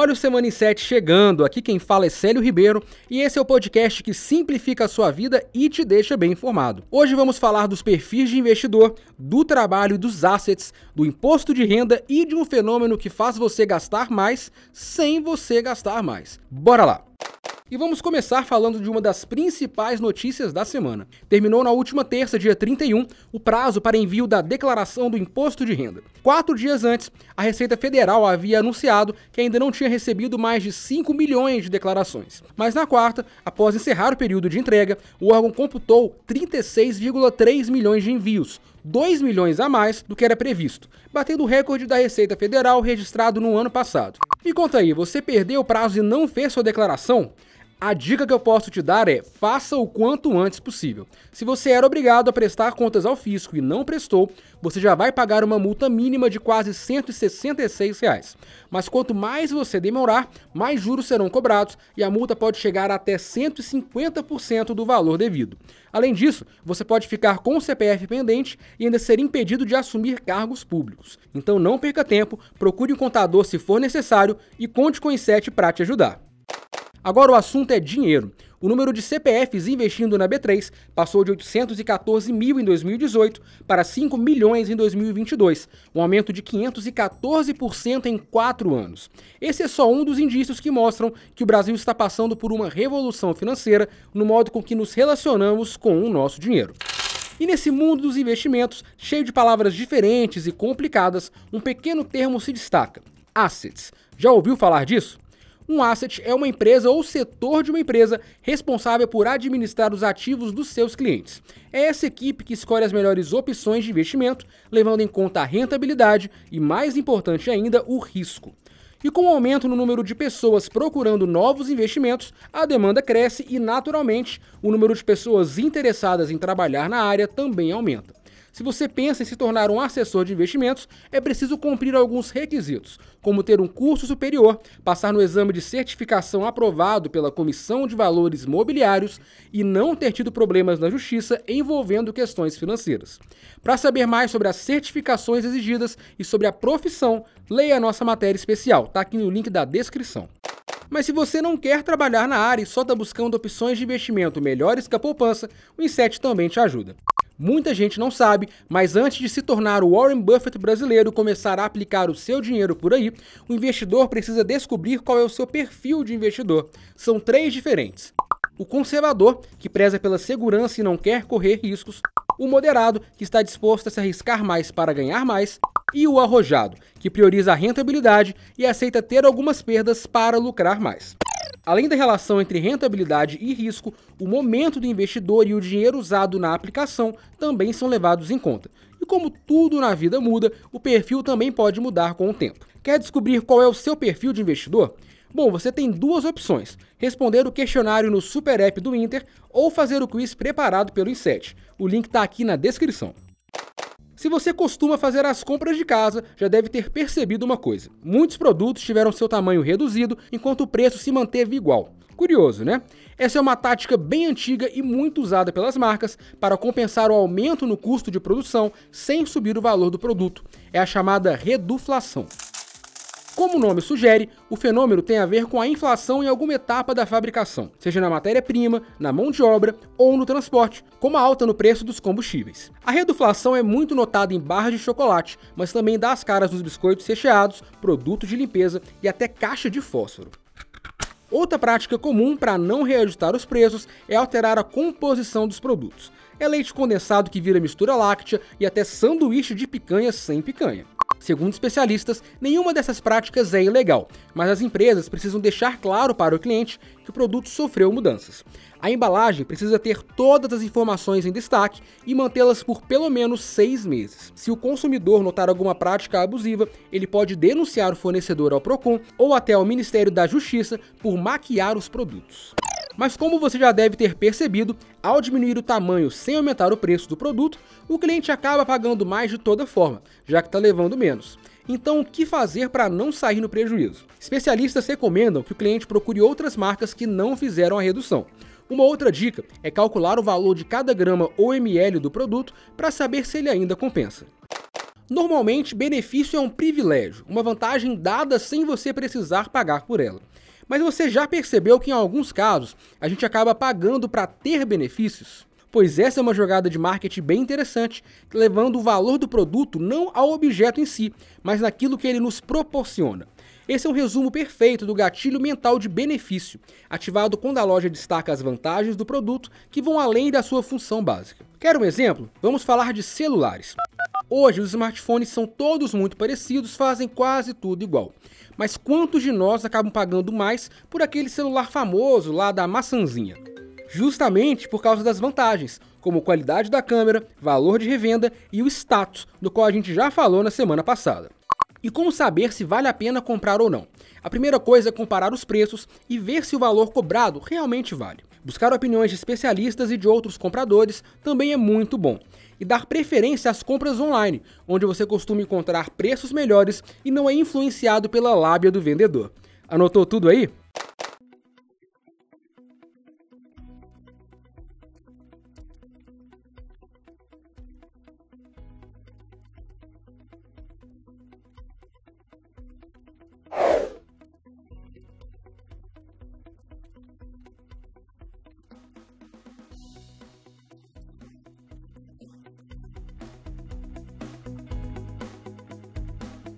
Olha o Semana em 7 chegando. Aqui quem fala é Célio Ribeiro e esse é o podcast que simplifica a sua vida e te deixa bem informado. Hoje vamos falar dos perfis de investidor, do trabalho dos assets, do imposto de renda e de um fenômeno que faz você gastar mais sem você gastar mais. Bora lá! E vamos começar falando de uma das principais notícias da semana. Terminou na última terça, dia 31, o prazo para envio da declaração do imposto de renda. Quatro dias antes, a Receita Federal havia anunciado que ainda não tinha recebido mais de 5 milhões de declarações. Mas na quarta, após encerrar o período de entrega, o órgão computou 36,3 milhões de envios, 2 milhões a mais do que era previsto, batendo o recorde da Receita Federal registrado no ano passado. Me conta aí, você perdeu o prazo e não fez sua declaração? A dica que eu posso te dar é: faça o quanto antes possível. Se você era obrigado a prestar contas ao fisco e não prestou, você já vai pagar uma multa mínima de quase 166 reais. Mas quanto mais você demorar, mais juros serão cobrados e a multa pode chegar até 150% do valor devido. Além disso, você pode ficar com o CPF pendente e ainda ser impedido de assumir cargos públicos. Então não perca tempo, procure um contador se for necessário e conte com o Inset para te ajudar. Agora o assunto é dinheiro. O número de CPFs investindo na B3 passou de 814 mil em 2018 para 5 milhões em 2022, um aumento de 514% em quatro anos. Esse é só um dos indícios que mostram que o Brasil está passando por uma revolução financeira no modo com que nos relacionamos com o nosso dinheiro. E nesse mundo dos investimentos, cheio de palavras diferentes e complicadas, um pequeno termo se destaca: assets. Já ouviu falar disso? Um asset é uma empresa ou setor de uma empresa responsável por administrar os ativos dos seus clientes. É essa equipe que escolhe as melhores opções de investimento, levando em conta a rentabilidade e, mais importante ainda, o risco. E com o aumento no número de pessoas procurando novos investimentos, a demanda cresce e, naturalmente, o número de pessoas interessadas em trabalhar na área também aumenta. Se você pensa em se tornar um assessor de investimentos, é preciso cumprir alguns requisitos, como ter um curso superior, passar no exame de certificação aprovado pela Comissão de Valores Mobiliários e não ter tido problemas na justiça envolvendo questões financeiras. Para saber mais sobre as certificações exigidas e sobre a profissão, leia a nossa matéria especial, está aqui no link da descrição. Mas se você não quer trabalhar na área e só está buscando opções de investimento melhores que a poupança, o Inset também te ajuda. Muita gente não sabe, mas antes de se tornar o Warren Buffett brasileiro e começar a aplicar o seu dinheiro por aí, o investidor precisa descobrir qual é o seu perfil de investidor. São três diferentes. O conservador, que preza pela segurança e não quer correr riscos. O moderado, que está disposto a se arriscar mais para ganhar mais. E o arrojado, que prioriza a rentabilidade e aceita ter algumas perdas para lucrar mais. Além da relação entre rentabilidade e risco, o momento do investidor e o dinheiro usado na aplicação também são levados em conta. E como tudo na vida muda, o perfil também pode mudar com o tempo. Quer descobrir qual é o seu perfil de investidor? Bom, você tem duas opções: responder o questionário no Super App do Inter ou fazer o quiz preparado pelo Inset. O link está aqui na descrição. Se você costuma fazer as compras de casa, já deve ter percebido uma coisa: muitos produtos tiveram seu tamanho reduzido enquanto o preço se manteve igual. Curioso, né? Essa é uma tática bem antiga e muito usada pelas marcas para compensar o aumento no custo de produção sem subir o valor do produto. É a chamada reduflação. Como o nome sugere, o fenômeno tem a ver com a inflação em alguma etapa da fabricação, seja na matéria-prima, na mão de obra ou no transporte, como a alta no preço dos combustíveis. A reduflação é muito notada em barras de chocolate, mas também dá as caras nos biscoitos recheados, produtos de limpeza e até caixa de fósforo. Outra prática comum para não reajustar os preços é alterar a composição dos produtos. É leite condensado que vira mistura láctea e até sanduíche de picanha sem picanha. Segundo especialistas, nenhuma dessas práticas é ilegal, mas as empresas precisam deixar claro para o cliente que o produto sofreu mudanças. A embalagem precisa ter todas as informações em destaque e mantê-las por pelo menos seis meses. Se o consumidor notar alguma prática abusiva, ele pode denunciar o fornecedor ao PROCON ou até ao Ministério da Justiça por maquiar os produtos. Mas como você já deve ter percebido, ao diminuir o tamanho sem aumentar o preço do produto, o cliente acaba pagando mais de toda forma, já que está levando menos. Então, o que fazer para não sair no prejuízo? Especialistas recomendam que o cliente procure outras marcas que não fizeram a redução. Uma outra dica é calcular o valor de cada grama ou ml do produto para saber se ele ainda compensa. Normalmente, benefício é um privilégio, uma vantagem dada sem você precisar pagar por ela. Mas você já percebeu que em alguns casos a gente acaba pagando para ter benefícios? Pois essa é uma jogada de marketing bem interessante, levando o valor do produto não ao objeto em si, mas naquilo que ele nos proporciona. Esse é um resumo perfeito do gatilho mental de benefício, ativado quando a loja destaca as vantagens do produto que vão além da sua função básica. Quer um exemplo? Vamos falar de celulares. Hoje, os smartphones são todos muito parecidos, fazem quase tudo igual. Mas quantos de nós acabam pagando mais por aquele celular famoso lá da maçãzinha? justamente por causa das vantagens, como qualidade da câmera, valor de revenda e o status, do qual a gente já falou na semana passada. E como saber se vale a pena comprar ou não? A primeira coisa é comparar os preços e ver se o valor cobrado realmente vale. Buscar opiniões de especialistas e de outros compradores também é muito bom. E dar preferência às compras online, onde você costuma encontrar preços melhores e não é influenciado pela lábia do vendedor. Anotou tudo aí?